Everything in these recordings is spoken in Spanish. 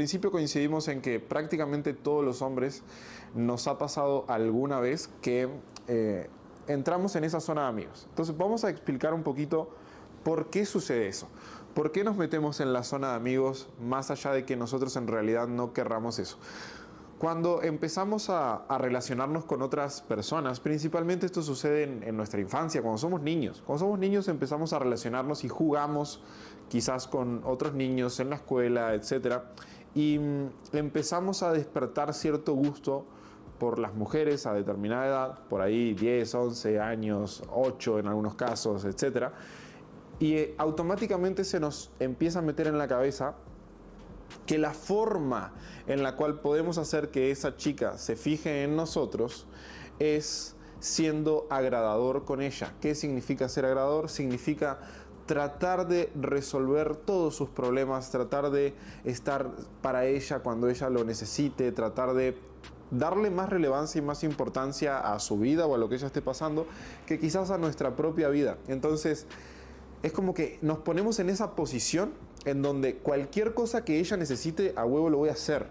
principio coincidimos en que prácticamente todos los hombres nos ha pasado alguna vez que eh, entramos en esa zona de amigos. Entonces vamos a explicar un poquito por qué sucede eso. ¿Por qué nos metemos en la zona de amigos más allá de que nosotros en realidad no querramos eso? Cuando empezamos a, relacionarnos con otras personas, principalmente esto sucede en, nuestra infancia, cuando somos niños. Cuando somos niños empezamos a relacionarnos y jugamos quizás con otros niños en la escuela, etc. Y mm, empezamos a despertar cierto gusto por las mujeres a determinada edad, por ahí 10, 11 años, 8 en algunos casos, etc. Y eh, automáticamente se nos empieza a meter en la cabeza que la forma en la cual podemos hacer que esa chica se fije en nosotros es siendo agradador con ella. ¿Qué significa ser agradador? Significa tratar de resolver todos sus problemas, tratar de estar para ella cuando ella lo necesite, tratar de darle más relevancia y más importancia a su vida o a lo que ella esté pasando que quizás a nuestra propia vida. Entonces, es como que nos ponemos en esa posición en donde cualquier cosa que ella necesite, a huevo lo voy a hacer.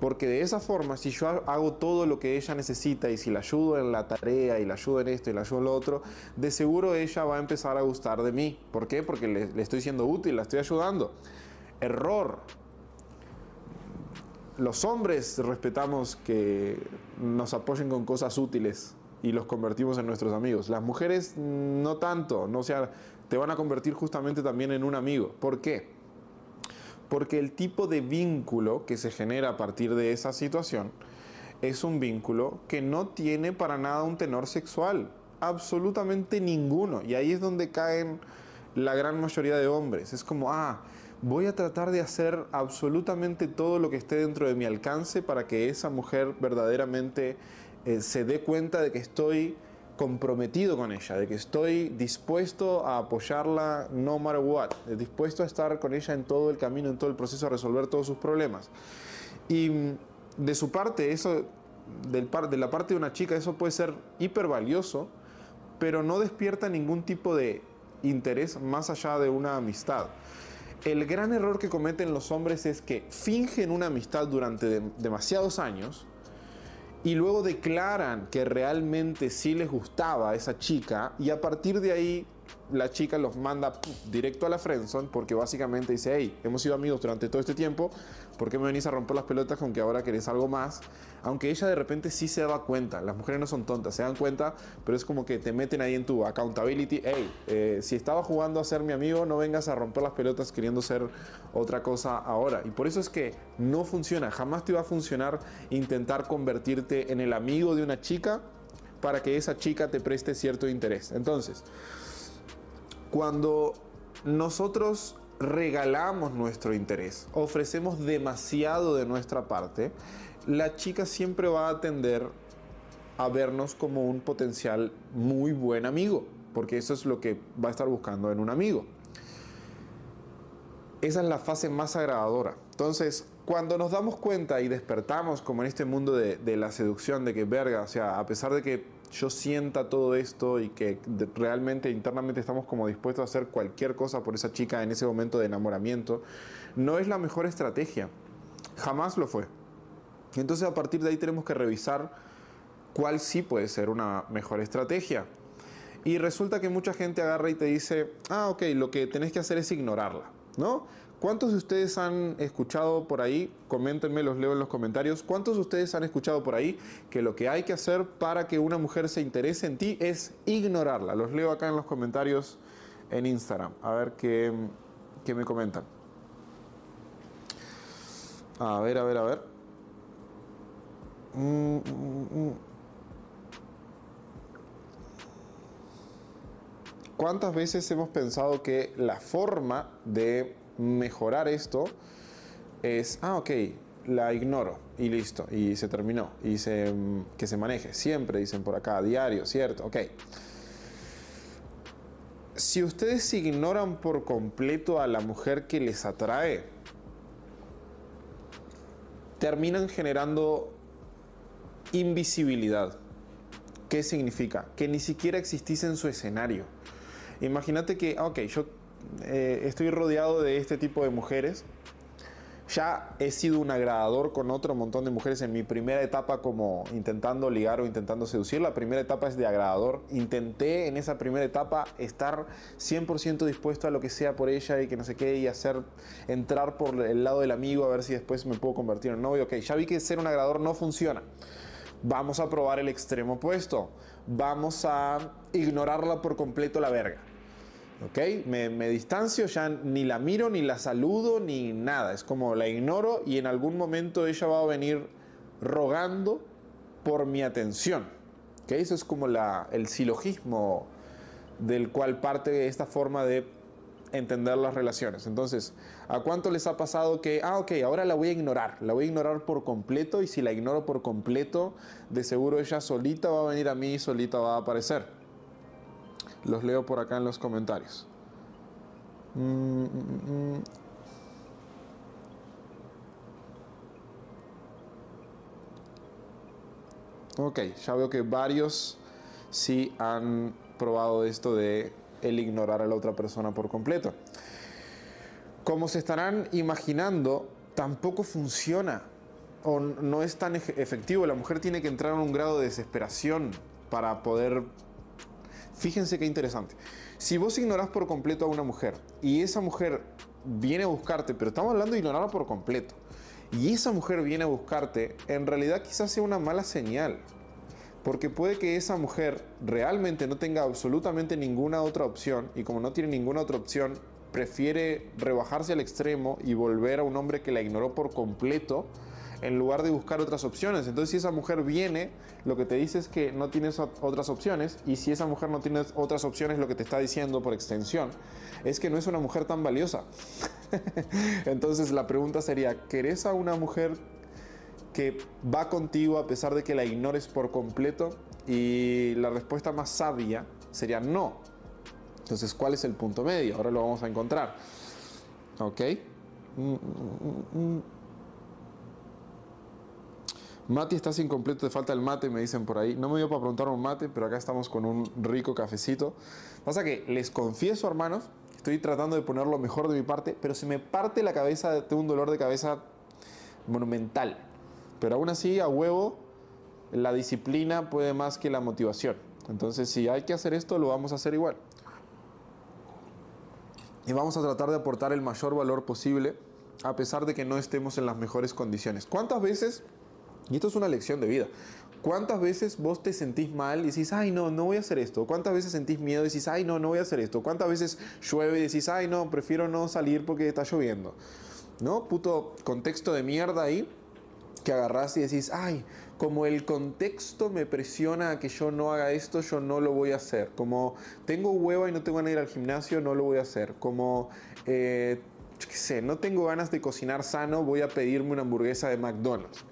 Porque de esa forma, si yo hago todo lo que ella necesita y si la ayudo en la tarea y la ayudo en esto y la ayudo en lo otro, de seguro ella va a empezar a gustar de mí. ¿Por qué? Porque le, estoy siendo útil, la estoy ayudando. Error. Los hombres respetamos que nos apoyen con cosas útiles y los convertimos en nuestros amigos. Las mujeres no tanto, no sea, te van a convertir justamente también en un amigo. ¿Por qué? Porque el tipo de vínculo que se genera a partir de esa situación es un vínculo que no tiene para nada un tenor sexual, absolutamente ninguno. Y ahí es donde caen la gran mayoría de hombres. Es como, ah, voy a tratar de hacer absolutamente todo lo que esté dentro de mi alcance para que esa mujer verdaderamente eh, se dé cuenta de que estoy comprometido con ella, de que estoy dispuesto a apoyarla no matter what, dispuesto a estar con ella en todo el camino, en todo el proceso, a resolver todos sus problemas. Y mm, de su parte, eso, del de la parte de una chica, eso puede ser hiper valioso, pero no despierta ningún tipo de interés más allá de una amistad. El gran error que cometen los hombres es que fingen una amistad durante demasiados años, y luego declaran que realmente sí les gustaba esa chica y a partir de ahí la chica los manda directo a la friendzone porque básicamente dice, hey, hemos sido amigos durante todo este tiempo, ¿por qué me venís a romper las pelotas con que ahora querés algo más? Aunque ella de repente sí se daba cuenta, las mujeres no son tontas, se dan cuenta, pero es como que te meten ahí en tu accountability, hey, eh, si estaba jugando a ser mi amigo, no vengas a romper las pelotas queriendo ser otra cosa ahora. Y por eso es que no funciona, jamás te va a funcionar intentar convertirte en el amigo de una chica para que esa chica te preste cierto interés. Entonces, cuando nosotros regalamos nuestro interés, ofrecemos demasiado de nuestra parte, la chica siempre va a tender a vernos como un potencial muy buen amigo, porque eso es lo que va a estar buscando en un amigo. Esa es la fase más agradadora. Entonces, cuando nos damos cuenta y despertamos como en este mundo de, de la seducción, de que verga, o sea, a pesar de que yo sienta todo esto y que realmente internamente estamos como dispuestos a hacer cualquier cosa por esa chica en ese momento de enamoramiento, no es la mejor estrategia. Jamás lo fue. Entonces a partir de ahí tenemos que revisar cuál sí puede ser una mejor estrategia. Y resulta que mucha gente agarra y te dice, ah, ok, lo que tenés que hacer es ignorarla, ¿no? ¿Cuántos de ustedes han escuchado por ahí? Coméntenme, los leo en los comentarios. ¿Cuántos de ustedes han escuchado por ahí que lo que hay que hacer para que una mujer se interese en ti es ignorarla? Los leo acá en los comentarios en Instagram. A ver qué, qué me comentan. A ver, a ver, a ver. Mm, mm, mm, ¿Cuántas veces hemos pensado que la forma de mejorar esto es, ah, ok, la ignoro y listo, y se terminó, y se, que se maneje, siempre dicen por acá, diario, ¿cierto? Ok. Si ustedes ignoran por completo a la mujer que les atrae, terminan generando invisibilidad. ¿Qué significa? Que ni siquiera existís en su escenario. Imagínate que, ah, ok, yo eh, estoy rodeado de este tipo de mujeres, ya he sido un agradador con otro montón de mujeres en mi primera etapa como intentando ligar o intentando seducir. La primera etapa es de agradador. Intenté en esa primera etapa estar 100% dispuesto a lo que sea por ella y que no sé qué y hacer entrar por el lado del amigo a ver si después me puedo convertir en novio. Ok, ya vi que ser un agradador no funciona. Vamos a probar el extremo opuesto. Vamos a ignorarla por completo la verga. ¿Ok? Me, distancio, ya ni la miro, ni la saludo, ni nada. Es como la ignoro y en algún momento ella va a venir rogando por mi atención. ¿ok? Eso es como la, el silogismo del cual parte esta forma de entender las relaciones. Entonces, ¿a cuánto les ha pasado que, ah, ok, ahora la voy a ignorar, la voy a ignorar por completo y si la ignoro por completo, de seguro ella solita va a venir a mí y solita va a aparecer? Los leo por acá en los comentarios. Mm, mm, mm, ok, ya veo que varios sí han probado esto de el ignorar a la otra persona por completo. Como se estarán imaginando, tampoco funciona o no es tan efectivo. La mujer tiene que entrar en un grado de desesperación para poder Fíjense qué interesante. Si vos ignorás por completo a una mujer y esa mujer viene a buscarte, pero estamos hablando de ignorarla por completo, y esa mujer viene a buscarte, en realidad quizás sea una mala señal. Porque puede que esa mujer realmente no tenga absolutamente ninguna otra opción y como no tiene ninguna otra opción, prefiere rebajarse al extremo y volver a un hombre que la ignoró por completo en lugar de buscar otras opciones. Entonces, si esa mujer viene, lo que te dice es que no tienes otras opciones, y si esa mujer no tiene otras opciones, lo que te está diciendo por extensión es que no es una mujer tan valiosa. Entonces, la pregunta sería: ¿querés a una mujer que va contigo a pesar de que la ignores por completo? Y la respuesta más sabia sería no. Entonces, ¿cuál es el punto medio? Ahora lo vamos a encontrar. ¿Ok? Mati, estás incompleto, te falta el mate, me dicen por ahí. No me dio para preguntar un mate, pero acá estamos con un rico cafecito. Pasa que les confieso, hermanos, estoy tratando de poner lo mejor de mi parte, pero se me parte la cabeza, tengo un dolor de cabeza monumental. Pero aún así, a huevo, la disciplina puede más que la motivación. Entonces, si hay que hacer esto, lo vamos a hacer igual. Y vamos a tratar de aportar el mayor valor posible, a pesar de que no estemos en las mejores condiciones. ¿Cuántas veces y esto es una lección de vida. ¿Cuántas veces vos te sentís mal y decís, ay, no, no voy a hacer esto? ¿Cuántas veces sentís miedo y decís, ay, no, no voy a hacer esto? ¿Cuántas veces llueve y decís, ay, no, prefiero no salir porque está lloviendo? ¿No? Puto contexto de mierda ahí que agarrás y decís, ay, como el contexto me presiona a que yo no haga esto, yo no lo voy a hacer. Como tengo hueva y no tengo ganas de ir al gimnasio, no lo voy a hacer. Como, eh, qué sé, no tengo ganas de cocinar sano, voy a pedirme una hamburguesa de McDonald's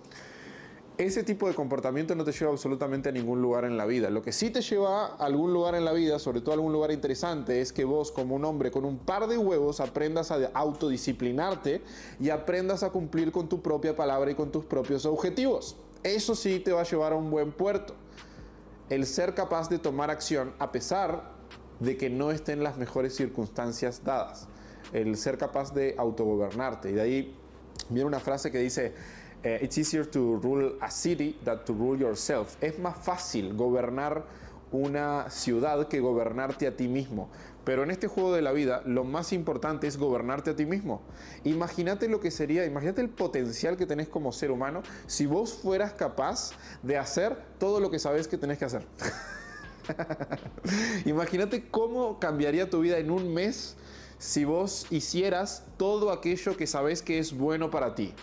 ese tipo de comportamiento no te lleva absolutamente a ningún lugar en la vida. Lo que sí te lleva a algún lugar en la vida, sobre todo a algún lugar interesante, es que vos como un hombre con un par de huevos aprendas a autodisciplinarte y aprendas a cumplir con tu propia palabra y con tus propios objetivos. Eso sí te va a llevar a un buen puerto. El ser capaz de tomar acción a pesar de que no estén las mejores circunstancias dadas. El ser capaz de autogobernarte. Y de ahí viene una frase que dice, eh, it's easier to rule a city than to rule yourself. Es más fácil gobernar una ciudad que gobernarte a ti mismo. Pero en este juego de la vida, lo más importante es gobernarte a ti mismo. Imagínate lo que sería, imagínate el potencial que tenés como ser humano si vos fueras capaz de hacer todo lo que sabes que tenés que hacer. imagínate cómo cambiaría tu vida en un mes si vos hicieras todo aquello que sabes que es bueno para ti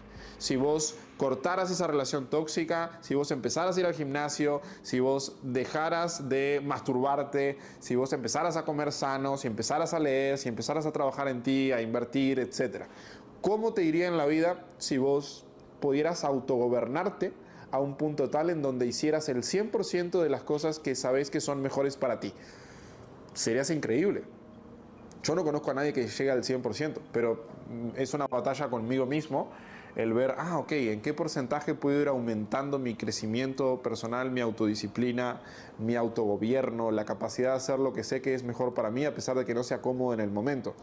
si vos cortaras esa relación tóxica, si vos empezaras a ir al gimnasio, si vos dejaras de masturbarte, si vos empezaras a comer sano, si empezaras a leer, si empezaras a trabajar en ti, a invertir, etc. ¿Cómo te iría en la vida si vos pudieras autogobernarte a un punto tal en donde hicieras el 100% de las cosas que sabes que son mejores para ti? Serías increíble. Yo no conozco a nadie que llegue al 100%, pero es una batalla conmigo mismo el ver, ah, ok, ¿en qué porcentaje puedo ir aumentando mi crecimiento personal, mi autodisciplina, mi autogobierno, la capacidad de hacer lo que sé que es mejor para mí a pesar de que no sea cómodo en el momento?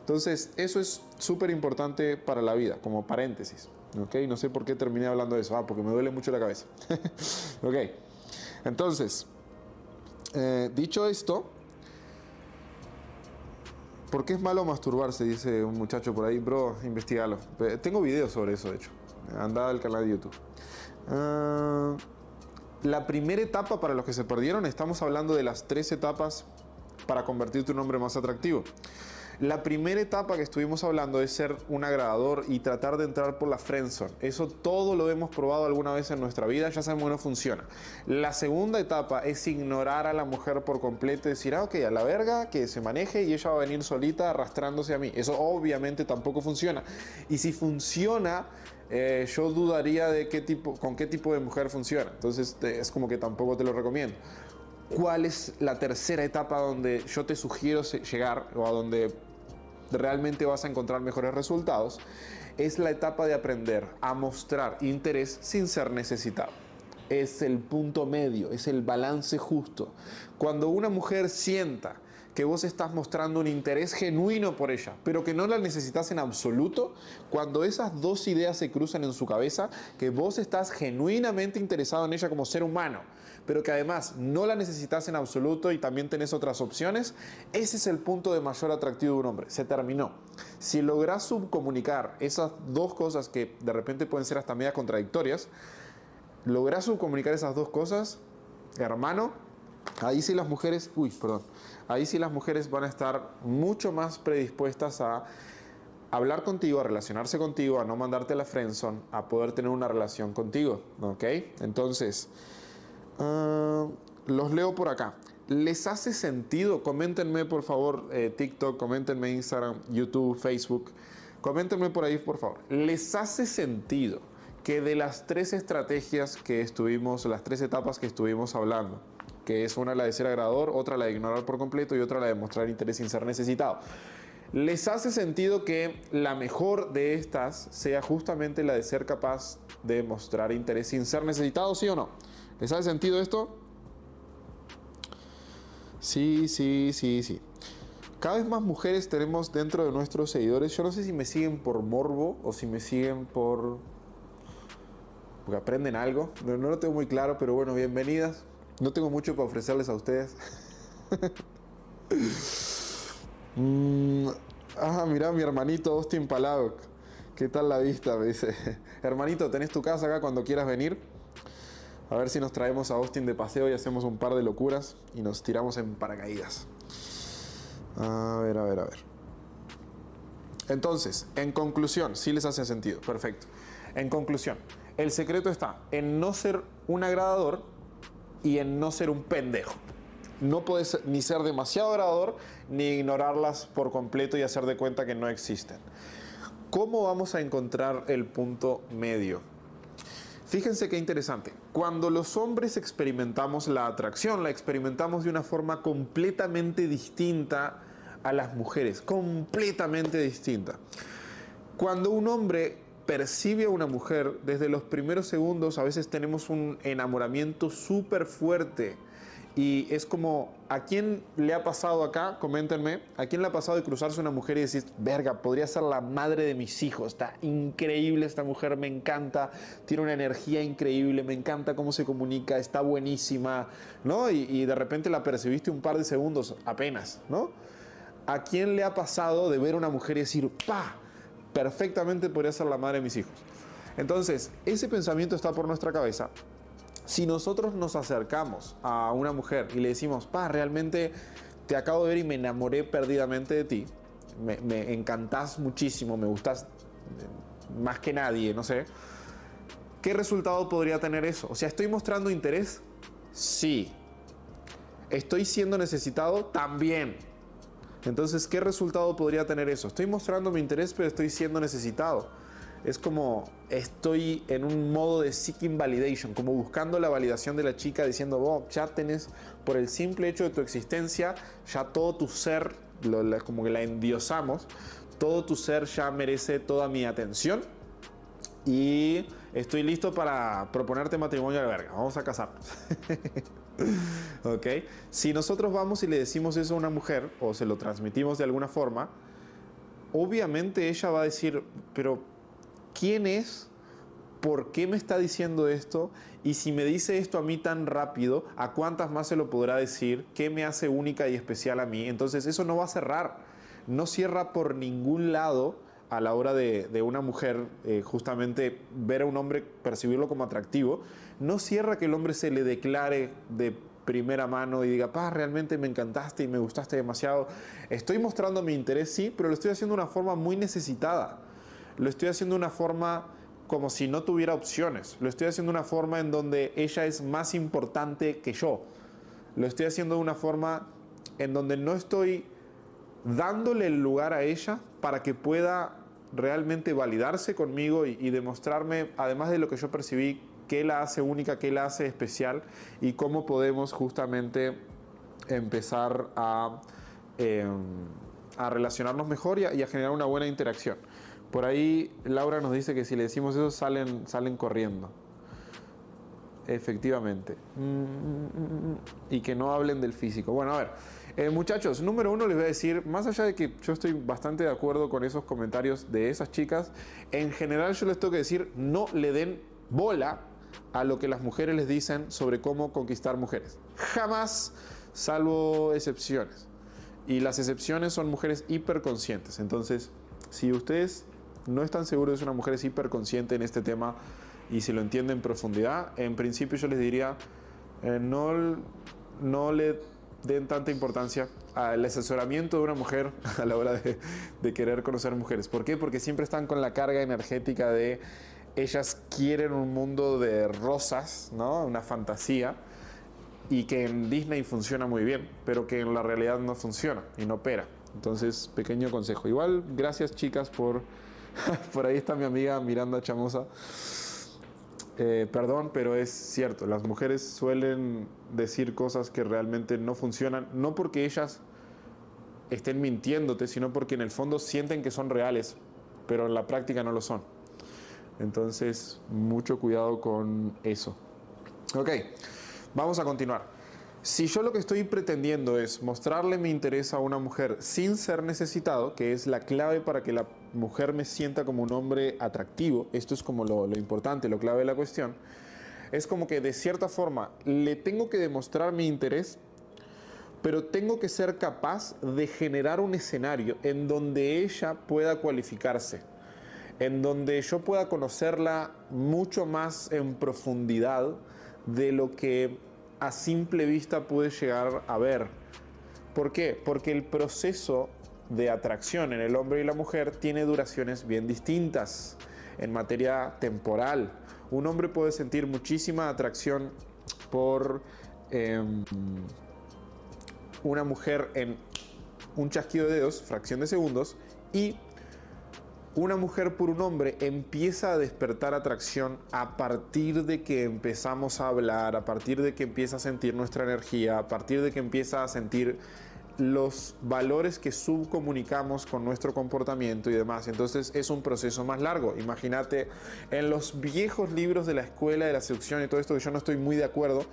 Entonces, eso es súper importante para la vida, como paréntesis. ¿ok? No sé por qué terminé hablando de eso, ah, porque me duele mucho la cabeza. ok, entonces, eh, dicho esto, ¿Por qué es malo masturbarse? Dice un muchacho por ahí, bro, investigalo. Tengo videos sobre eso, de hecho. Anda al canal de YouTube. Ah, la primera etapa para los que se perdieron, estamos hablando de las tres etapas para convertir tu nombre más atractivo. La primera etapa que estuvimos hablando es ser un agradador y tratar de entrar por la friendzone. Eso todo lo hemos probado alguna vez en nuestra vida, ya sabemos que no funciona. La segunda etapa es ignorar a la mujer por completo y decir, ah, ok, a la verga, que se maneje y ella va a venir solita arrastrándose a mí. Eso obviamente tampoco funciona. Y si funciona, eh, yo dudaría de qué tipo, con qué tipo de mujer funciona. Entonces es como que tampoco te lo recomiendo. ¿Cuál es la tercera etapa donde yo te sugiero llegar o a donde realmente vas a encontrar mejores resultados? Es la etapa de aprender a mostrar interés sin ser necesitado. Es el punto medio, es el balance justo. Cuando una mujer sienta que vos estás mostrando un interés genuino por ella, pero que no la necesitas en absoluto, cuando esas dos ideas se cruzan en su cabeza, que vos estás genuinamente interesado en ella como ser humano, pero que además no la necesitas en absoluto y también tenés otras opciones, ese es el punto de mayor atractivo de un hombre. Se terminó. Si logras subcomunicar esas dos cosas que de repente pueden ser hasta media contradictorias, logras subcomunicar esas dos cosas, hermano, ahí sí las mujeres, uy, perdón, ahí sí las mujeres van a estar mucho más predispuestas a hablar contigo, a relacionarse contigo, a no mandarte la friendzone, a poder tener una relación contigo, ¿ok? Entonces, Ah, los leo por acá. ¿Les hace sentido? Coméntenme por favor eh, TikTok, coméntenme Instagram, YouTube, Facebook. Coméntenme por ahí por favor. ¿Les hace sentido que de las tres estrategias que estuvimos, las tres etapas que estuvimos hablando, que es una la de ser agradador, otra la de ignorar por completo y otra la de mostrar interés sin ser necesitado? ¿Les hace sentido que la mejor de estas sea justamente la de ser capaz de mostrar interés sin ser necesitado, sí o no? ¿Les hace sentido esto? Sí, sí, sí, sí. Cada vez más mujeres tenemos dentro de nuestros seguidores. Yo no sé si me siguen por morbo o si me siguen por... porque aprenden algo. No, lo tengo muy claro, pero bueno, bienvenidas. No tengo mucho para ofrecerles a ustedes. mm, ah, mira mi hermanito Austin Paladoc. ¿Qué tal la vista? Me dice. Hermanito, ¿tenés tu casa acá cuando quieras venir? A ver si nos traemos a Austin de paseo y hacemos un par de locuras y nos tiramos en paracaídas. A ver, a ver, a ver. Entonces, en conclusión, si les hace sentido, perfecto. En conclusión, el secreto está en no ser un agradador y en no ser un pendejo. No puedes ni ser demasiado agradador ni ignorarlas por completo y hacer de cuenta que no existen. ¿Cómo vamos a encontrar el punto medio? Fíjense qué interesante. Cuando los hombres experimentamos la atracción, la experimentamos de una forma completamente distinta a las mujeres, completamente distinta. Cuando un hombre percibe a una mujer, desde los primeros segundos a veces tenemos un enamoramiento súper fuerte y es como, ¿a quién le ha pasado acá? Coméntenme. ¿A quién le ha pasado de cruzarse una mujer y decir, verga, podría ser la madre de mis hijos? Está increíble esta mujer, me encanta, tiene una energía increíble, me encanta cómo se comunica, está buenísima, ¿no? Y, y de repente la percibiste un par de segundos apenas, ¿no? ¿A quién le ha pasado de ver una mujer y decir, pa, perfectamente podría ser la madre de mis hijos? Entonces, ese pensamiento está por nuestra cabeza si nosotros nos acercamos a una mujer y le decimos, pa, realmente te acabo de ver y me enamoré perdidamente de ti, me, me encantás muchísimo, me gustas eh, más que nadie, no sé, ¿qué resultado podría tener eso? O sea, ¿estoy mostrando interés? Sí. ¿Estoy siendo necesitado? También. Entonces, ¿qué resultado podría tener eso? Estoy mostrando mi interés, pero estoy siendo necesitado es como estoy en un modo de seeking validation, como buscando la validación de la chica, diciendo, oh, ya tenés, por el simple hecho de tu existencia, ya todo tu ser, como que la endiosamos, todo tu ser ya merece toda mi atención. y estoy listo para proponerte matrimonio de verga. Vamos a casarnos. ¿Ok? Si nosotros vamos y le decimos eso a una mujer o se lo transmitimos de alguna forma, obviamente ella va a decir, pero ¿quién es? ¿Por qué me está diciendo esto? Y si me dice esto a mí tan rápido, ¿a cuántas más se lo podrá decir? ¿Qué me hace única y especial a mí? Entonces eso no va a cerrar. No cierra por ningún lado a la hora de, una mujer eh, justamente ver a un hombre, percibirlo como atractivo, no cierra que el hombre se le declare de primera mano y diga, pa, realmente me encantaste y me gustaste demasiado. Estoy mostrando mi interés, sí, pero lo estoy haciendo de una forma muy necesitada. Lo estoy haciendo de una forma como si no tuviera opciones. Lo estoy haciendo de una forma en donde ella es más importante que yo. Lo estoy haciendo de una forma en donde no estoy dándole el lugar a ella para que pueda realmente validarse conmigo y, demostrarme, además de lo que yo percibí, qué la hace única, qué la hace especial y cómo podemos justamente empezar a, em, a relacionarnos mejor y a, generar una buena interacción. Por ahí Laura nos dice que si le decimos eso salen, salen corriendo. Efectivamente. Y que no hablen del físico. Bueno, a ver. Eh, muchachos, número uno les voy a decir, más allá de que yo estoy bastante de acuerdo con esos comentarios de esas chicas, en general yo les tengo que decir, no le den bola a lo que las mujeres les dicen sobre cómo conquistar mujeres. Jamás, salvo excepciones. Y las excepciones son mujeres hiperconscientes. Entonces, si ustedes no están seguros de si una mujer es hiperconsciente en este tema y si lo entienden en profundidad, en principio yo les diría, eh, no, no le den tanta importancia al asesoramiento de una mujer a la hora de, de, querer conocer mujeres. ¿Por qué? Porque siempre están con la carga energética de ellas quieren un mundo de rosas, ¿no? Una fantasía y que en Disney funciona muy bien, pero que en la realidad no funciona y no opera. Entonces, pequeño consejo. Igual, gracias chicas por... por ahí está mi amiga Miranda Chamosa. Eh, perdón, pero es cierto, las mujeres suelen decir cosas que realmente no funcionan, no porque ellas estén mintiéndote, sino porque en el fondo sienten que son reales, pero en la práctica no lo son. Entonces, mucho cuidado con eso. Ok, vamos a continuar. Si yo lo que estoy pretendiendo es mostrarle mi interés a una mujer sin ser necesitado, que es la clave para que la mujer me sienta como un hombre atractivo, esto es como lo, importante, lo clave de la cuestión, es como que de cierta forma le tengo que demostrar mi interés, pero tengo que ser capaz de generar un escenario en donde ella pueda cualificarse, en donde yo pueda conocerla mucho más en profundidad de lo que a simple vista puede llegar a ver. ¿Por qué? Porque el proceso de atracción en el hombre y la mujer tiene duraciones bien distintas en materia temporal. Un hombre puede sentir muchísima atracción por em, una mujer en un chasquido de dedos, fracción de segundos, y una mujer por un hombre empieza a despertar atracción a partir de que empezamos a hablar, a partir de que empieza a sentir nuestra energía, a partir de que empieza a sentir los valores que subcomunicamos con nuestro comportamiento y demás. Entonces es un proceso más largo. Imagínate en los viejos libros de la escuela de la seducción y todo esto que yo no estoy muy de acuerdo,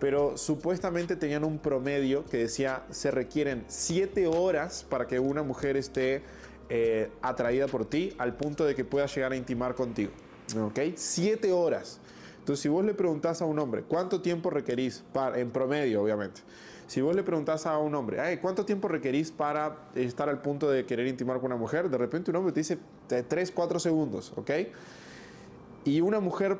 pero supuestamente tenían un promedio que decía se requieren siete horas para que una mujer esté eh, atraída por ti al punto de que pueda llegar a intimar contigo. ¿Ok? Siete horas. Entonces, si vos le preguntás a un hombre, ¿cuánto tiempo requerís? Para, en promedio, obviamente. Si vos le preguntás a un hombre, ¿cuánto tiempo requerís para estar al punto de querer intimar con una mujer? De repente un hombre te dice 3, 4 segundos, ¿ok? Y una mujer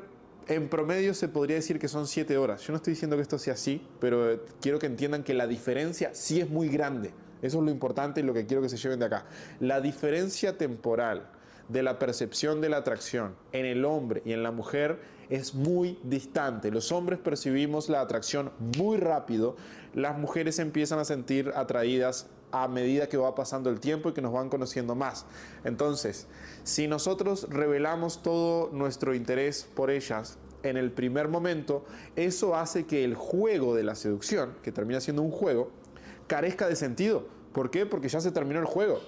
en promedio se podría decir que son 7 horas. Yo no estoy diciendo que esto sea así, pero eh, quiero que entiendan que la diferencia sí es muy grande. Eso es lo importante y lo que quiero que se lleven de acá. La diferencia temporal de la percepción de la atracción en el hombre y en la mujer es muy distante. Los hombres percibimos la atracción muy rápido, las mujeres empiezan a sentir atraídas a medida que va pasando el tiempo y que nos van conociendo más. Entonces, si nosotros revelamos todo nuestro interés por ellas en el primer momento, eso hace que el juego de la seducción, que termina siendo un juego, carezca de sentido. ¿Por qué? Porque ya se terminó el juego.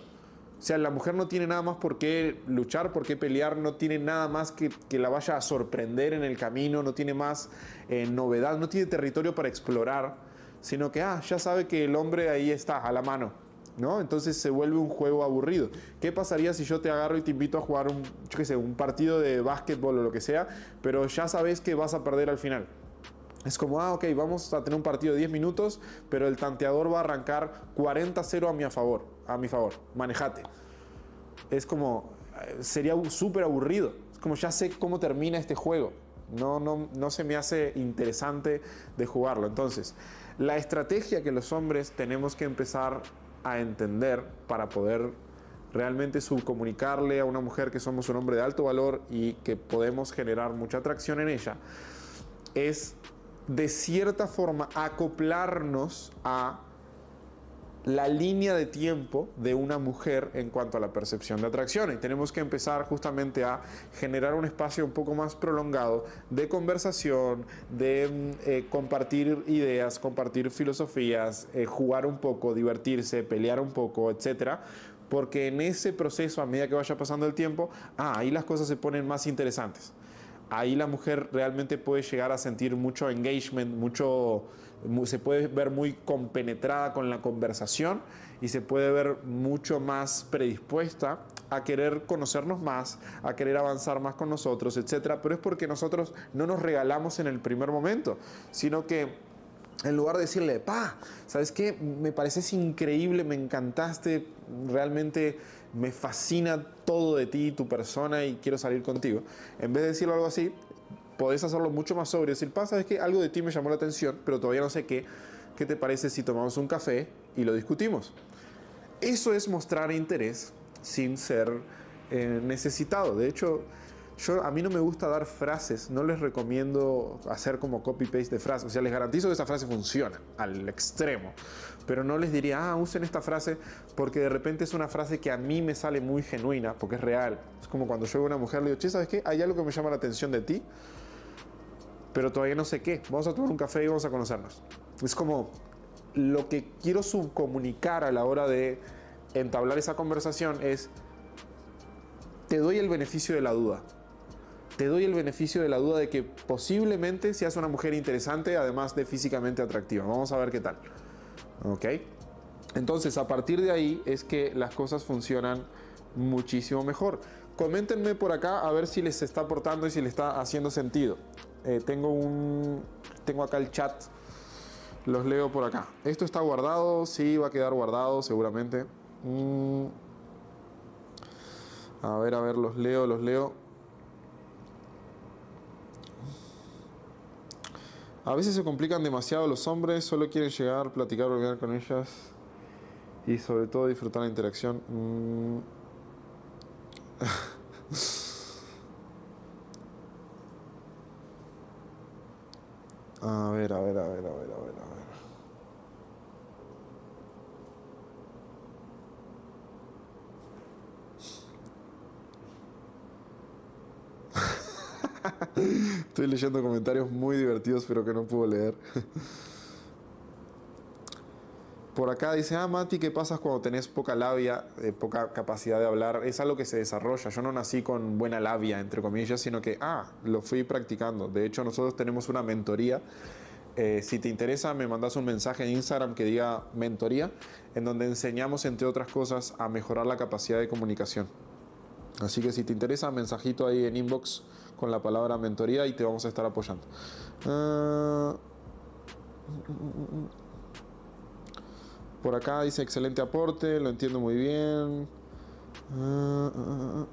O sea, la mujer no tiene nada más por qué luchar, por qué pelear, no tiene nada más que, que la vaya a sorprender en el camino, no tiene más eh, novedad, no tiene territorio para explorar, sino que, ah, ya sabe que el hombre ahí está, a la mano. ¿No? Entonces se vuelve un juego aburrido. ¿Qué pasaría si yo te agarro y te invito a jugar un, qué sé, un partido de básquetbol o lo que sea, pero ya sabes que vas a perder al final? Es como, ah, ok, vamos a tener un partido de 10 minutos, pero el tanteador va a arrancar 40-0 a mi favor, a mi favor. Manejate. Es como, eh, sería súper aburrido. Es como, ya sé cómo termina este juego. No, no, no se me hace interesante de jugarlo. Entonces, la estrategia que los hombres tenemos que empezar a entender para poder realmente subcomunicarle a una mujer que somos un hombre de alto valor y que podemos generar mucha atracción en ella, es de cierta forma acoplarnos a la línea de tiempo de una mujer en cuanto a la percepción de atracción. Y tenemos que empezar justamente a generar un espacio un poco más prolongado de conversación, de mm, eh, compartir ideas, compartir filosofías, eh, jugar un poco, divertirse, pelear un poco, etcétera. Porque en ese proceso, a medida que vaya pasando el tiempo, ah, ahí las cosas se ponen más interesantes ahí la mujer realmente puede llegar a sentir mucho engagement, mucho, se puede ver muy compenetrada con la conversación y se puede ver mucho más predispuesta a querer conocernos más, a querer avanzar más con nosotros, etc. Pero es porque nosotros no nos regalamos en el primer momento, sino que en lugar de decirle, pa, ¿sabes qué? Me pareces increíble, me encantaste, realmente me fascina todo de ti, tu persona y quiero salir contigo. En vez de decirlo algo así, podés hacerlo mucho más sobrio. Decir, pasa es que algo de ti me llamó la atención, pero todavía no sé qué. ¿Qué te parece si tomamos un café y lo discutimos? Eso es mostrar interés sin ser eh, necesitado. De hecho, yo, a mí no me gusta dar frases, no les recomiendo hacer como copy-paste de frases. O sea, les garantizo que esa frase funciona al extremo. Pero no les diría, ah, usen esta frase porque de repente es una frase que a mí me sale muy genuina, porque es real. Es como cuando yo veo a una mujer, le digo, che, ¿sabes qué? Hay algo que me llama la atención de ti, pero todavía no sé qué. Vamos a tomar un café y vamos a conocernos. Es como lo que quiero subcomunicar a la hora de entablar esa conversación es, te doy el beneficio de la duda te doy el beneficio de la duda de que posiblemente seas una mujer interesante, además de físicamente atractiva. Vamos a ver qué tal. ¿Ok? Entonces, a partir de ahí es que las cosas funcionan muchísimo mejor. Coméntenme por acá a ver si les está aportando y si les está haciendo sentido. Eh, tengo un. Tengo acá el chat. Los leo por acá. Esto está guardado, sí, va a quedar guardado seguramente. Mm. A ver, a ver, los leo, los leo. A veces se complican demasiado los hombres, solo quieren llegar, platicar, volver con ellas y sobre todo disfrutar la interacción. Mm. a ver, a ver, a ver, a ver, a ver, a ver. Estoy leyendo comentarios muy divertidos, pero que no puedo leer. Por acá dice, ah, Mati, ¿qué pasa cuando tenés poca labia, eh, poca capacidad de hablar? Es algo que se desarrolla. Yo no nací con buena labia, entre comillas, sino que, ah, lo fui practicando. De hecho, nosotros tenemos una mentoría. Eh, si te interesa, me mandas un mensaje en Instagram que diga mentoría, en donde enseñamos, entre otras cosas, a mejorar la capacidad de comunicación. Así que si te interesa, mensajito ahí en inbox con la palabra mentoría y te vamos a estar apoyando. Ah, por acá dice excelente aporte, lo entiendo muy bien. Ah,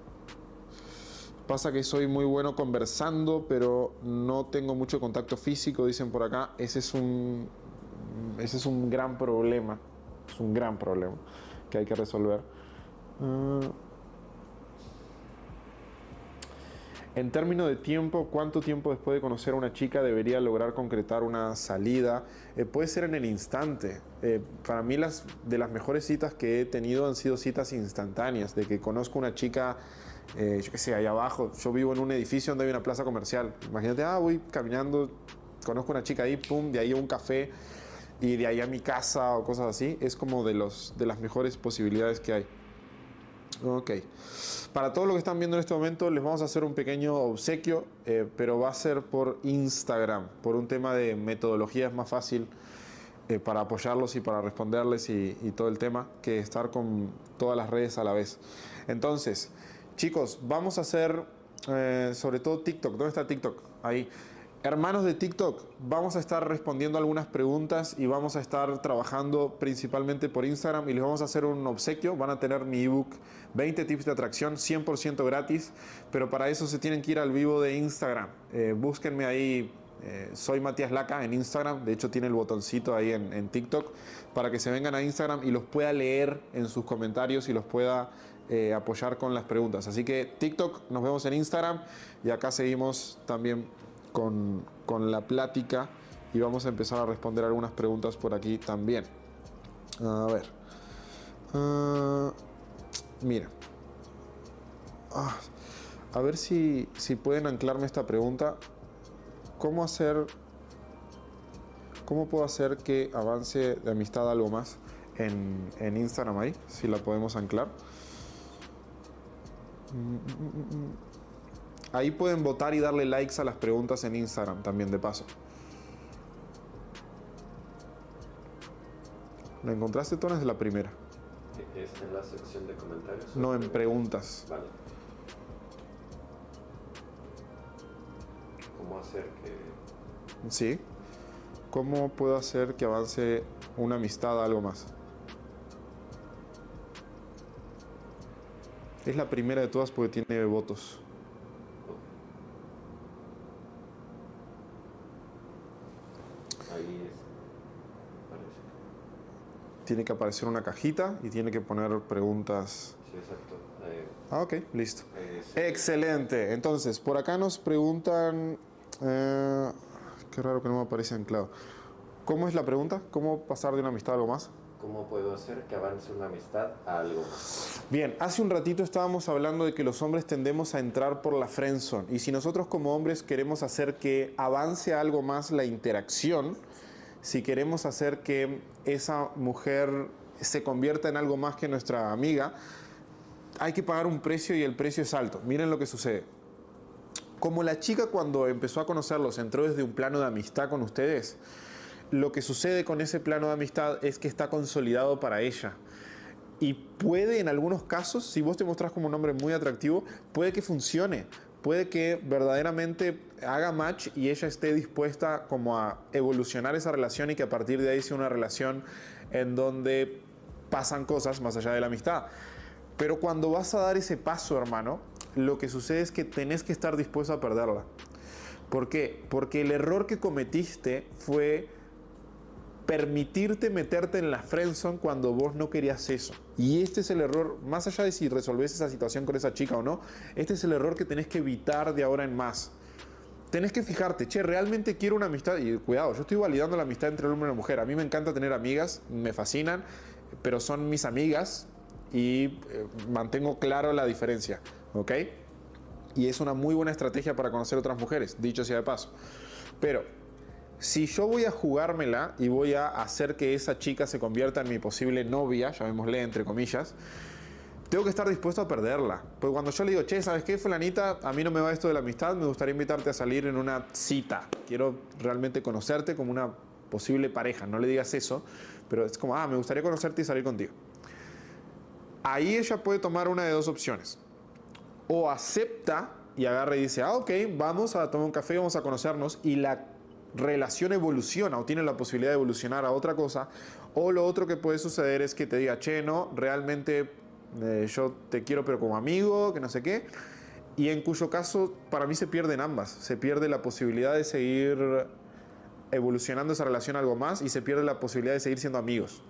pasa que soy muy bueno conversando, pero no tengo mucho contacto físico, dicen por acá. Ese es un, ese es un gran problema. Es un gran problema que hay que resolver. Ah, En términos de tiempo, ¿cuánto tiempo después de conocer a una chica debería lograr concretar una salida? Eh, puede ser en el instante. Eh, para mí las de las mejores citas que he tenido han sido citas instantáneas, de que conozco una chica, eh, yo qué sé, allá abajo. Yo vivo en un edificio donde hay una plaza comercial. Imagínate, ah, voy caminando, conozco una chica ahí, pum, de ahí a un café y de ahí a mi casa o cosas así. Es como de, los, de las mejores posibilidades que hay. Ok. Para todos los que están viendo en este momento, les vamos a hacer un pequeño obsequio, eh, pero va a ser por Instagram. Por un tema de metodología es más fácil eh, para apoyarlos y para responderles y, todo el tema que estar con todas las redes a la vez. Entonces, chicos, vamos a hacer eh, sobre todo TikTok. ¿Dónde está TikTok? Ahí. Hermanos de TikTok, vamos a estar respondiendo algunas preguntas y vamos a estar trabajando principalmente por Instagram y les vamos a hacer un obsequio. Van a tener mi ebook 20 tips de atracción 100% gratis, pero para eso se tienen que ir al vivo de Instagram. Eh, búsquenme ahí, eh, soy Matías Laca en Instagram, de hecho tiene el botoncito ahí en, TikTok para que se vengan a Instagram y los pueda leer en sus comentarios y los pueda eh, apoyar con las preguntas. Así que TikTok, nos vemos en Instagram y acá seguimos también con, con la plática y vamos a empezar a responder algunas preguntas por aquí también. A ver. Uh, mira. Ah, a ver si, si pueden anclarme esta pregunta. ¿Cómo hacer... ¿Cómo puedo hacer que avance de amistad algo más en, en Instagram ahí? Si la podemos anclar. Mm, mm, mm, Ahí pueden votar y darle likes a las preguntas en Instagram también de paso. ¿Lo encontraste, Tona? Es la primera. ¿Es en la sección de comentarios? No, en preguntas. Vale. ¿Cómo hacer que...? Sí. ¿Cómo puedo hacer que avance una amistad a algo más? Es la primera de todas porque tiene votos. Tiene que aparecer una cajita y tiene que poner preguntas. Sí, exacto. Eh, ah, ok, listo. Eh, Excelente. Entonces, por acá nos preguntan. Eh, qué raro que no me aparece anclado. ¿Cómo es la pregunta? ¿Cómo pasar de una amistad a algo más? ¿Cómo puedo hacer que avance una amistad a algo Bien, hace un ratito estábamos hablando de que los hombres tendemos a entrar por la friendzone y si nosotros como hombres queremos hacer que avance algo más la interacción, si queremos hacer que esa mujer se convierta en algo más que nuestra amiga, hay que pagar un precio y el precio es alto. Miren lo que sucede. Como la chica cuando empezó a conocerlos entró desde un plano de amistad con ustedes, lo que sucede con ese plano de amistad es que está consolidado para ella. Y puede en algunos casos, si vos te mostrás como un hombre muy atractivo, puede que funcione puede que verdaderamente haga match y ella esté dispuesta como a evolucionar esa relación y que a partir de ahí sea una relación en donde pasan cosas más allá de la amistad. Pero cuando vas a dar ese paso, hermano, lo que sucede es que tenés que estar dispuesto a perderla. ¿Por qué? Porque el error que cometiste fue permitirte meterte en la friendzone cuando vos no querías eso. Y este es el error, más allá de si resolvés esa situación con esa chica o no, este es el error que tenés que evitar de ahora en más. Tenés que fijarte, che, realmente quiero una amistad. Y cuidado, yo estoy validando la amistad entre el hombre y la mujer. A mí me encanta tener amigas, me fascinan, pero son mis amigas y eh, mantengo claro la diferencia, ¿ok? Y es una muy buena estrategia para conocer otras mujeres, dicho sea de paso. Pero si yo voy a jugármela y voy a hacer que esa chica se convierta en mi posible novia, llamémosle entre comillas, tengo que estar dispuesto a perderla. Porque cuando yo le digo, che, ¿sabes qué, fulanita? A mí no me va esto de la amistad, me gustaría invitarte a salir en una cita. Quiero realmente conocerte como una posible pareja. No le digas eso, pero es como, ah, me gustaría conocerte y salir contigo. Ahí ella puede tomar una de dos opciones. O acepta y agarra y dice, ah, ok, vamos a tomar un café, vamos a conocernos. Y la relación evoluciona o tiene la posibilidad de evolucionar a otra cosa, o lo otro que puede suceder es que te diga, che, no, realmente eh, yo te quiero pero como amigo, que no sé qué, y en cuyo caso para mí se pierden ambas, se pierde la posibilidad de seguir evolucionando esa relación algo más y se pierde la posibilidad de seguir siendo amigos.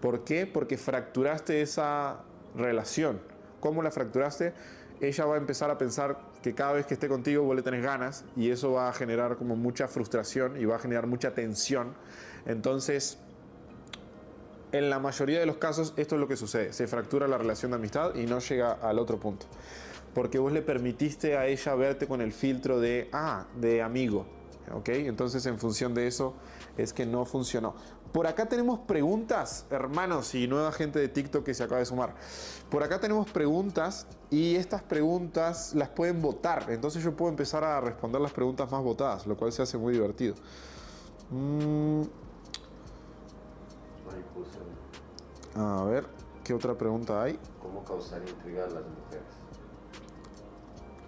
¿Por qué? Porque fracturaste esa relación. ¿Cómo la fracturaste? ella va a empezar a pensar que cada vez que esté contigo vos le tenés ganas y eso va a generar como mucha frustración y va a generar mucha tensión. Entonces, en la mayoría de los casos esto es lo que sucede, se fractura la relación de amistad y no llega al otro punto. Porque vos le permitiste a ella verte con el filtro de, ah, de amigo. ¿Ok? Entonces en función de eso es que no funcionó. Por acá tenemos preguntas, hermanos y nueva gente de TikTok que se acaba de sumar. Por acá tenemos preguntas y estas preguntas las pueden votar. Entonces yo puedo empezar a responder las preguntas más votadas, lo cual se hace muy divertido. Mm, a ver, ¿qué otra pregunta hay? cómo causar intriga a las mujeres.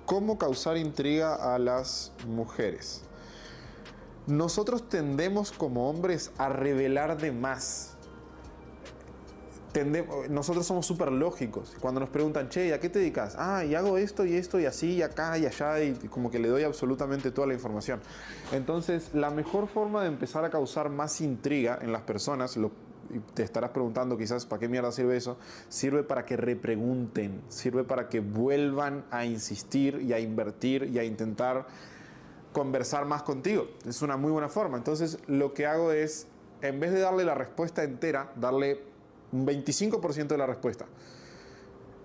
¿Cómo causar intriga a las mujeres? Nosotros tendemos como hombres a revelar de más. Nosotros somos súper lógicos. Cuando nos preguntan, che, ¿a qué te dedicas? Ah, y hago esto y esto y así y acá y allá y como que le doy absolutamente toda la información. Entonces, la mejor forma de empezar a causar más intriga en las personas, lo, te estarás preguntando quizás, ¿para qué mierda sirve eso? Sirve para que repregunten, sirve para que vuelvan a insistir y a invertir y a intentar conversar más contigo. Es una muy buena forma. Entonces, lo que hago es, en vez de darle la respuesta entera, darle un 25% de la respuesta.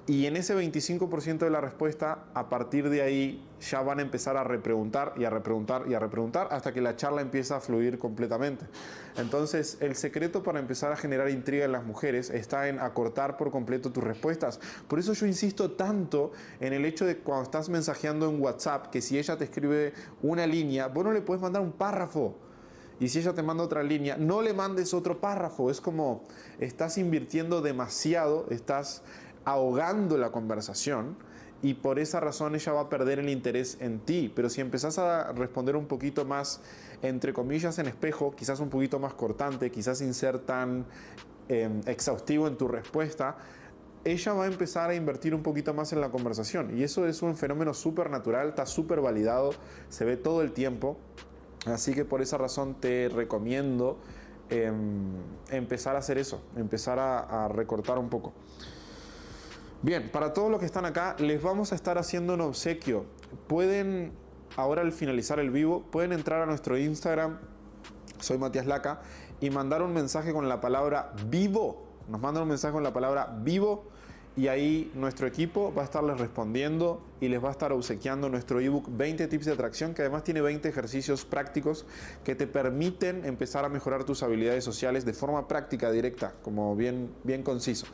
Y en ese 25% de la respuesta, a partir de ahí ya van a empezar a repreguntar y a repreguntar y a repreguntar hasta que la charla empieza a fluir completamente. Entonces, el secreto para empezar a generar intriga en las mujeres está en acortar por completo tus respuestas. Por eso yo insisto tanto en el hecho de cuando estás mensajeando en WhatsApp, que si ella te escribe una línea, vos no le puedes mandar un párrafo. Y si ella te manda otra línea, no le mandes otro párrafo. Es como estás invirtiendo demasiado, estás ahogando la conversación y por esa razón ella va a perder el interés en ti. Pero si empezás a responder un poquito más, entre comillas, en espejo, quizás un poquito más cortante, quizás sin ser tan eh, exhaustivo en tu respuesta, ella va a empezar a invertir un poquito más en la conversación. Y eso es un fenómeno súper natural, está súper validado, se ve todo el tiempo. Así que por esa razón te recomiendo eh, empezar a hacer eso, empezar a recortar un poco. Bien, para todos los que están acá, les vamos a estar haciendo un obsequio. Pueden, ahora al finalizar el vivo, pueden entrar a nuestro Instagram, soy Matías Laca, y mandar un mensaje con la palabra vivo. Nos mandan un mensaje con la palabra vivo y ahí nuestro equipo va a estarles respondiendo y les va a estar obsequiando nuestro ebook 20 tips de atracción que además tiene 20 ejercicios prácticos que te permiten empezar a mejorar tus habilidades sociales de forma práctica, directa, como bien, bien conciso.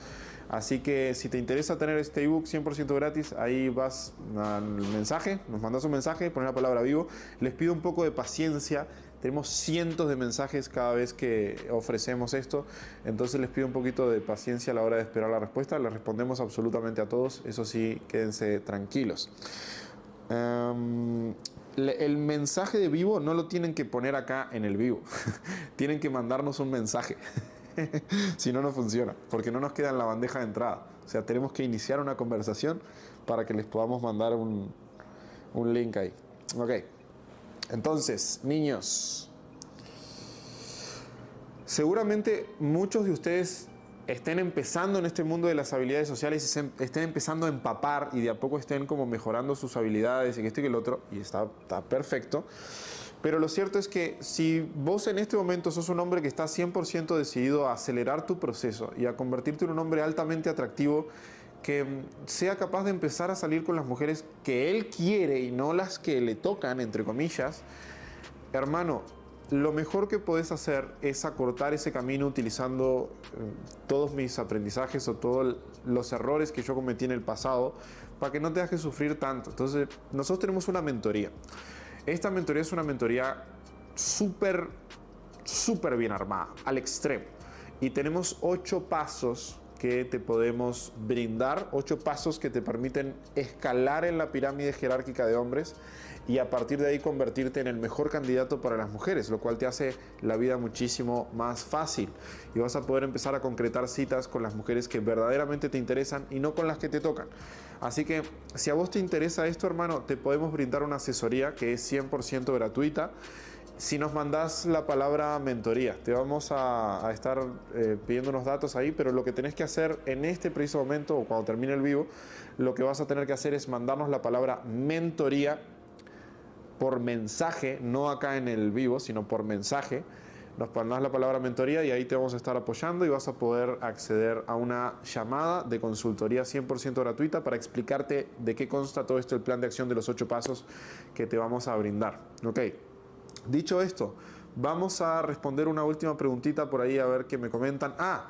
Así que si te interesa tener este ebook 100% gratis, ahí vas al mensaje, nos mandas un mensaje, pones la palabra vivo. Les pido un poco de paciencia. Tenemos cientos de mensajes cada vez que ofrecemos esto, entonces les pido un poquito de paciencia a la hora de esperar la respuesta. Les respondemos absolutamente a todos, eso sí, quédense tranquilos. Um, el mensaje de vivo no lo tienen que poner acá en el vivo, tienen que mandarnos un mensaje. si no, no funciona, porque no nos queda en la bandeja de entrada. O sea, tenemos que iniciar una conversación para que les podamos mandar un, un link ahí. Ok. Entonces, niños, seguramente muchos de ustedes estén empezando en este mundo de las habilidades sociales y se, estén empezando a empapar y de a poco estén como mejorando sus habilidades que esto y que el otro, y está, está perfecto. Pero lo cierto es que si vos en este momento sos un hombre que está 100% decidido a acelerar tu proceso y a convertirte en un hombre altamente atractivo, que sea capaz de empezar a salir con las mujeres que él quiere y no las que le tocan, entre comillas, hermano, lo mejor que puedes hacer es acortar ese camino utilizando eh, todos mis aprendizajes o todos los errores que yo cometí en el pasado para que no tengas que sufrir tanto. Entonces, nosotros tenemos una mentoría. Esta mentoría es una mentoría súper, súper bien armada, al extremo. Y tenemos ocho pasos que te podemos brindar, ocho pasos que te permiten escalar en la pirámide jerárquica de hombres y a partir de ahí convertirte en el mejor candidato para las mujeres, lo cual te hace la vida muchísimo más fácil. Y vas a poder empezar a concretar citas con las mujeres que verdaderamente te interesan y no con las que te tocan. Así que si a vos te interesa esto, hermano, te podemos brindar una asesoría que es 100% gratuita. Si nos mandás la palabra mentoría, te vamos a, estar eh, pidiendo unos datos ahí, pero lo que tenés que hacer en este preciso momento o cuando termine el vivo, lo que vas a tener que hacer es mandarnos la palabra mentoría por mensaje, no acá en el vivo, sino por mensaje. Nos mandas la palabra mentoría y ahí te vamos a estar apoyando y vas a poder acceder a una llamada de consultoría 100% gratuita para explicarte de qué consta todo esto, el plan de acción de los ocho pasos que te vamos a brindar. Ok. Dicho esto, Vamos a responder una última preguntita por ahí a ver qué me comentan. Ah,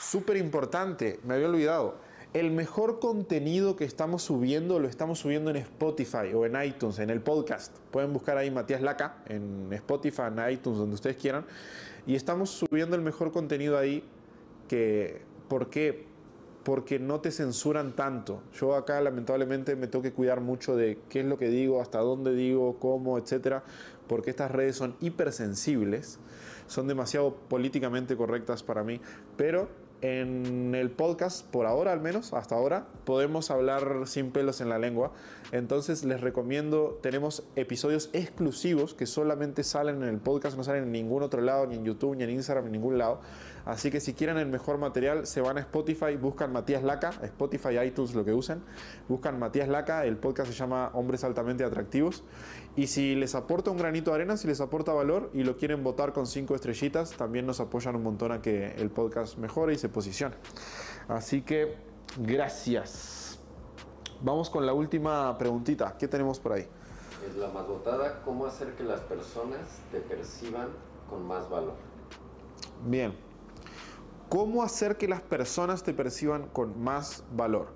súper importante, me había olvidado. El mejor contenido que estamos subiendo lo estamos subiendo en Spotify o en iTunes, en el podcast. Pueden buscar ahí Matías Laca en Spotify, en iTunes, donde ustedes quieran. Y estamos subiendo el mejor contenido ahí que, ¿por qué? Porque no te censuran tanto. Yo acá lamentablemente me tengo que cuidar mucho de qué es lo que digo, hasta dónde digo, cómo, etcétera, porque estas redes son hipersensibles, son demasiado políticamente correctas para mí, pero en el podcast, por ahora al menos, hasta ahora, podemos hablar sin pelos en la lengua. Entonces les recomiendo, tenemos episodios exclusivos que solamente salen en el podcast, no salen en ningún otro lado, ni en YouTube, ni en Instagram, ni en ningún lado. Así que si quieren el mejor material, se van a Spotify, buscan Matías Laca, Spotify, iTunes, lo que usen. Buscan Matías Laca, el podcast se llama Hombres Altamente Atractivos. Y si les aporta un granito de arena, si les aporta valor y lo quieren votar con cinco estrellitas, también nos apoyan un montón a que el podcast mejore y se posicione. Así que gracias. Vamos con la última preguntita. ¿Qué tenemos por ahí? Es la más votada. ¿Cómo hacer que las personas te perciban con más valor? Bien. ¿Cómo hacer que las personas te perciban con más valor?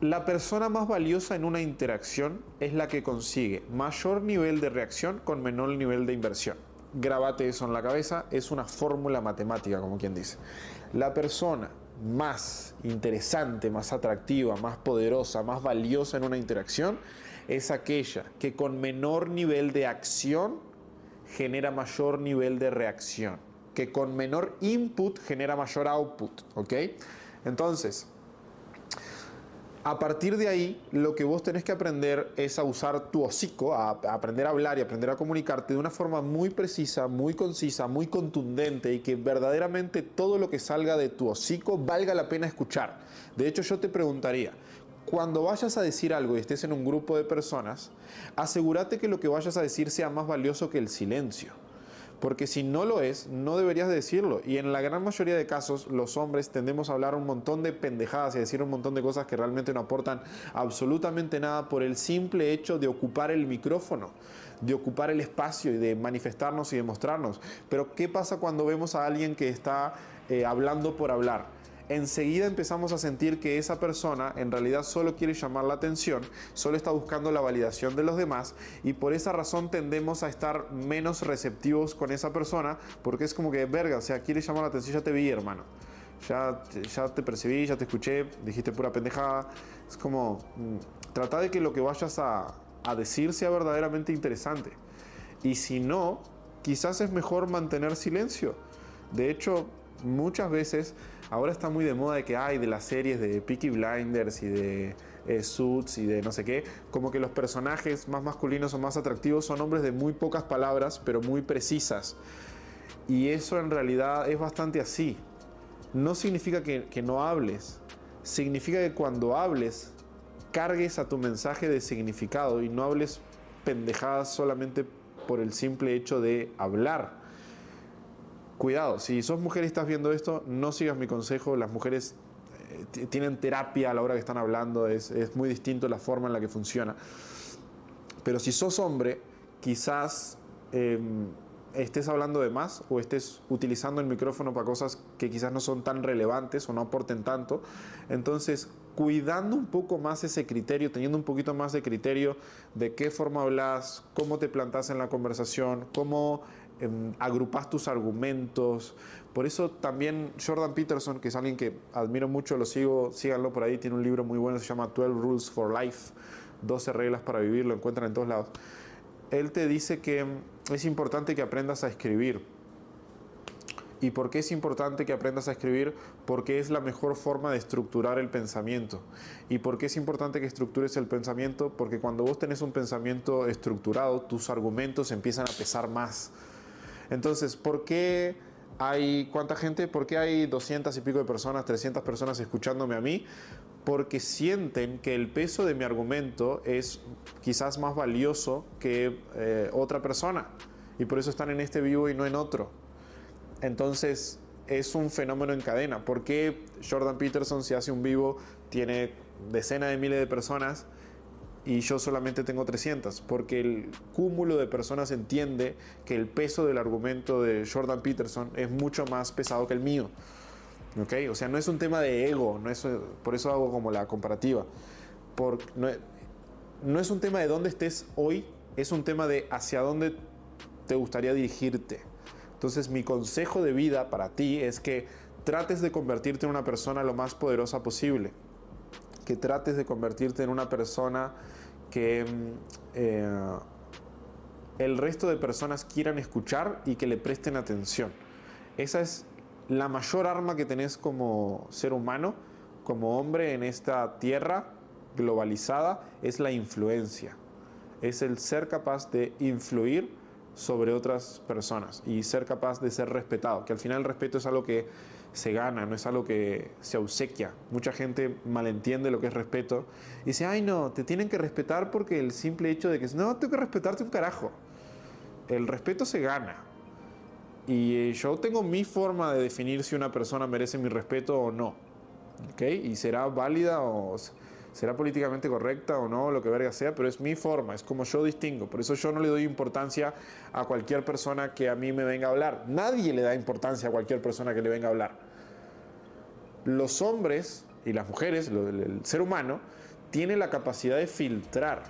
La persona más valiosa en una interacción es la que consigue mayor nivel de reacción con menor nivel de inversión. Grabate eso en la cabeza, es una fórmula matemática, como quien dice. La persona más interesante, más atractiva, más poderosa, más valiosa en una interacción es aquella que con menor nivel de acción genera mayor nivel de reacción que con menor input genera mayor output. Entonces, a partir de ahí, lo que vos tenés que aprender es a usar tu hocico, a, aprender a hablar y aprender a comunicarte de una forma muy precisa, muy concisa, muy contundente y que verdaderamente todo lo que salga de tu hocico valga la pena escuchar. De hecho, yo te preguntaría, cuando vayas a decir algo y estés en un grupo de personas, asegúrate que lo que vayas a decir sea más valioso que el silencio. Porque si no lo es, no deberías decirlo. Y en la gran mayoría de casos, los hombres tendemos a hablar un montón de pendejadas y decir un montón de cosas que realmente no aportan absolutamente nada por el simple hecho de ocupar el micrófono, de ocupar el espacio y de manifestarnos y demostrarnos. Pero ¿qué pasa cuando vemos a alguien que está eh, hablando por hablar? Enseguida empezamos a sentir que esa persona en realidad solo quiere llamar la atención, solo está buscando la validación de los demás y por esa razón tendemos a estar menos receptivos con esa persona porque es como que, verga, o sea, quiere llamar la atención, ya te vi, hermano. Ya, ya te percibí, ya te escuché, dijiste pura pendejada. Es como, mm, trata de que lo que vayas a, a decir sea verdaderamente interesante. Y si no, quizás es mejor mantener silencio. De hecho, muchas veces ahora está muy de moda de que hay de las series de Peaky Blinders y de eh, Suits y de no sé qué, como que los personajes más masculinos o más atractivos son hombres de muy pocas palabras, pero muy precisas. Y eso en realidad es bastante así. No significa que, que no hables, significa que cuando hables, cargues a tu mensaje de significado y no hables pendejadas solamente por el simple hecho de hablar cuidado, si sos mujer y estás viendo esto, no sigas mi consejo. Las mujeres eh, tienen terapia a la hora que están hablando, es, muy distinto la forma en la que funciona. Pero si sos hombre, quizás em, estés hablando de más o estés utilizando el micrófono para cosas que quizás no son tan relevantes o no aporten tanto. Entonces, cuidando un poco más ese criterio, teniendo un poquito más de criterio de qué forma hablas, cómo te plantas en la conversación, cómo Em, agrupas tus argumentos. Por eso también Jordan Peterson, que es alguien que admiro mucho, lo sigo, síganlo por ahí, tiene un libro muy bueno, se llama 12 Rules for Life, 12 reglas para vivir, lo encuentran en todos lados. Él te dice que es importante que aprendas a escribir. ¿Y por qué es importante que aprendas a escribir? Porque es la mejor forma de estructurar el pensamiento. ¿Y por qué es importante que estructures el pensamiento? Porque cuando vos tenés un pensamiento estructurado, tus argumentos empiezan a pesar más entonces, ¿por qué hay cuánta gente? ¿Por qué hay 200 y pico de personas, 300 personas escuchándome a mí? Porque sienten que el peso de mi argumento es quizás más valioso que eh, otra persona. Y por eso están en este vivo y no en otro. Entonces, es un fenómeno en cadena. ¿Por qué Jordan Peterson, si hace un vivo, tiene decenas de miles de personas? Y yo solamente tengo 300, porque el cúmulo de personas entiende que el peso del argumento de Jordan Peterson es mucho más pesado que el mío. ¿Ok? O sea, no es un tema de ego, no es, por eso hago como la comparativa. Por, no, no es un tema de dónde estés hoy, es un tema de hacia dónde te gustaría dirigirte. Entonces mi consejo de vida para ti es que trates de convertirte en una persona lo más poderosa posible. Que trates de convertirte en una persona que mm, eh, el resto de personas quieran escuchar y que le presten atención. Esa es la mayor arma que tenés como ser humano, como hombre en esta tierra globalizada, es la influencia. Es el ser capaz de influir sobre otras personas y ser capaz de ser respetado, que al final el respeto es algo que se gana, no es algo que se obsequia. Mucha gente malentiende lo que es respeto y dice, ay no, te tienen que respetar porque el simple hecho de que no, tengo que respetarte un carajo. El respeto se gana. Y yo tengo mi forma de definir si una persona merece mi respeto o no. ¿Ok? Y será válida o será políticamente correcta o no, lo que verga sea, pero es mi forma, es como yo distingo. Por eso yo no le doy importancia a cualquier persona que a mí me venga a hablar. Nadie le da importancia a cualquier persona que le venga a hablar. Los hombres y las mujeres, el ser humano, tiene la capacidad de filtrar.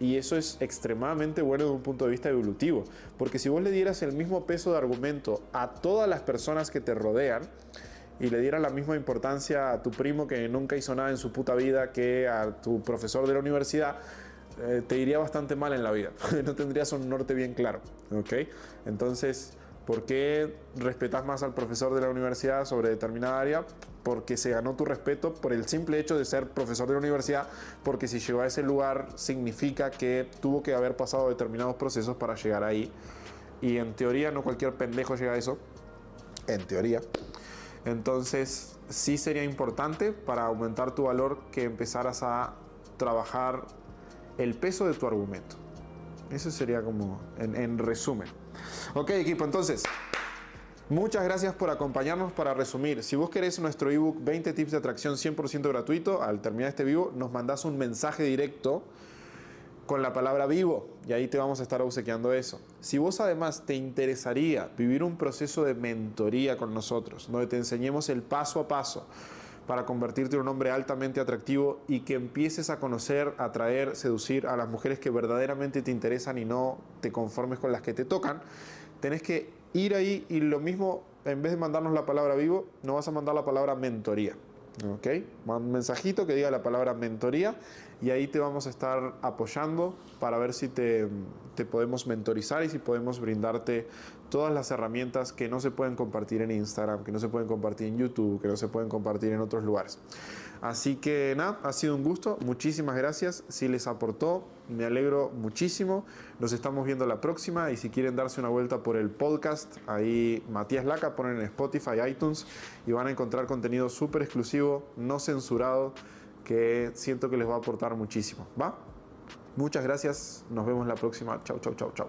Y eso es extremadamente bueno desde un punto de vista evolutivo. Porque si vos le dieras el mismo peso de argumento a todas las personas que te rodean, y le diera la misma importancia a tu primo que nunca hizo nada en su puta vida que a tu profesor de la universidad, eh, te iría bastante mal en la vida. no tendrías un norte bien claro. ¿Ok? Entonces, ¿por qué respetas más al profesor de la universidad sobre determinada área? Porque se ganó tu respeto por el simple hecho de ser profesor de la universidad, porque si llegó a ese lugar significa que tuvo que haber pasado determinados procesos para llegar ahí. Y en teoría no cualquier pendejo llega a eso. En teoría. Entonces, sí sería importante para aumentar tu valor que empezaras a trabajar el peso de tu argumento. Eso sería como en, resumen. Ok, equipo, entonces, muchas gracias por acompañarnos para resumir. Si vos querés nuestro ebook 20 tips de atracción 100% gratuito, al terminar este vivo nos mandás un mensaje directo con la palabra vivo y ahí te vamos a estar obsequiando eso. Si vos además te interesaría vivir un proceso de mentoría con nosotros, donde te enseñemos el paso a paso para convertirte en un hombre altamente atractivo y que empieces a conocer, atraer, seducir a las mujeres que verdaderamente te interesan y no te conformes con las que te tocan, tenés que ir ahí y lo mismo, en vez de mandarnos la palabra vivo, no vas a mandar la palabra mentoría. ¿Ok? Un mensajito que diga la palabra mentoría y ahí te vamos a estar apoyando para ver si te, podemos mentorizar y si podemos brindarte todas las herramientas que no se pueden compartir en Instagram, que no se pueden compartir en YouTube, que no se pueden compartir en otros lugares. Así que nada, ha sido un gusto, muchísimas gracias. Si les aportó, me alegro muchísimo. Nos estamos viendo la próxima y si quieren darse una vuelta por el podcast, ahí Matías Laca, ponen en Spotify, iTunes y van a encontrar contenido súper exclusivo, no censurado que siento que les va a aportar muchísimo. ¿Va? Muchas gracias. Nos vemos la próxima. Chau, chau, chau, chau.